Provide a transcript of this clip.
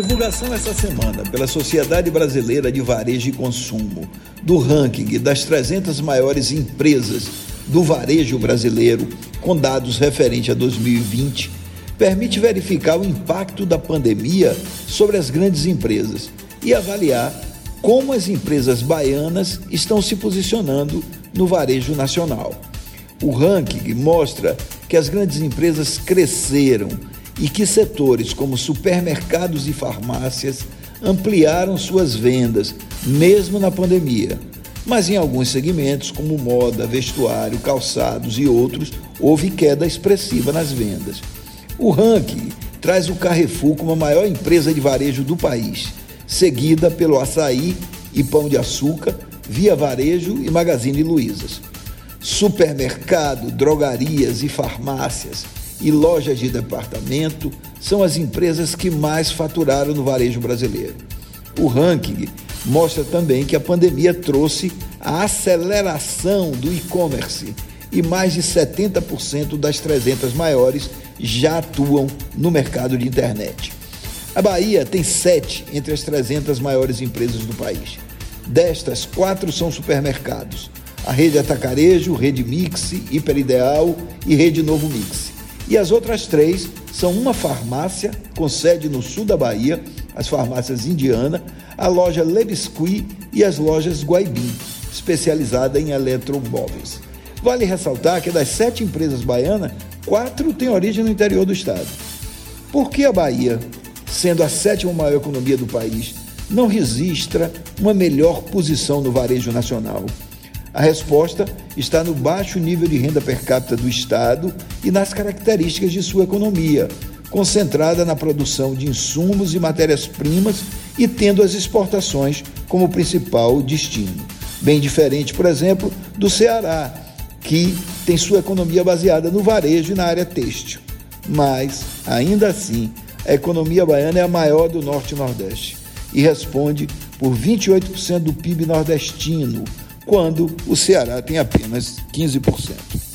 Divulgação essa semana pela Sociedade Brasileira de Varejo e Consumo do ranking das 300 maiores empresas do varejo brasileiro, com dados referentes a 2020, permite verificar o impacto da pandemia sobre as grandes empresas e avaliar como as empresas baianas estão se posicionando no varejo nacional. O ranking mostra que as grandes empresas cresceram e que setores como supermercados e farmácias ampliaram suas vendas, mesmo na pandemia. Mas em alguns segmentos, como moda, vestuário, calçados e outros, houve queda expressiva nas vendas. O ranking traz o Carrefour como a maior empresa de varejo do país, seguida pelo Açaí e Pão de Açúcar, Via Varejo e Magazine Luizas. Supermercado, drogarias e farmácias e lojas de departamento são as empresas que mais faturaram no varejo brasileiro. O ranking mostra também que a pandemia trouxe a aceleração do e-commerce e mais de 70% das 300 maiores já atuam no mercado de internet. A Bahia tem sete entre as 300 maiores empresas do país. Destas, quatro são supermercados: a Rede Atacarejo, Rede Mix, Hiperideal e Rede Novo Mix. E as outras três são uma farmácia com sede no sul da Bahia, as farmácias Indiana, a loja Le Biscuit e as lojas Guaibim, especializada em eletromóveis. Vale ressaltar que das sete empresas baianas, quatro têm origem no interior do estado. Por que a Bahia, sendo a sétima maior economia do país, não registra uma melhor posição no varejo nacional? A resposta está no baixo nível de renda per capita do Estado e nas características de sua economia, concentrada na produção de insumos e matérias-primas e tendo as exportações como principal destino. Bem diferente, por exemplo, do Ceará, que tem sua economia baseada no varejo e na área têxtil. Mas, ainda assim, a economia baiana é a maior do Norte e Nordeste e responde por 28% do PIB nordestino quando o Ceará tem apenas 15%.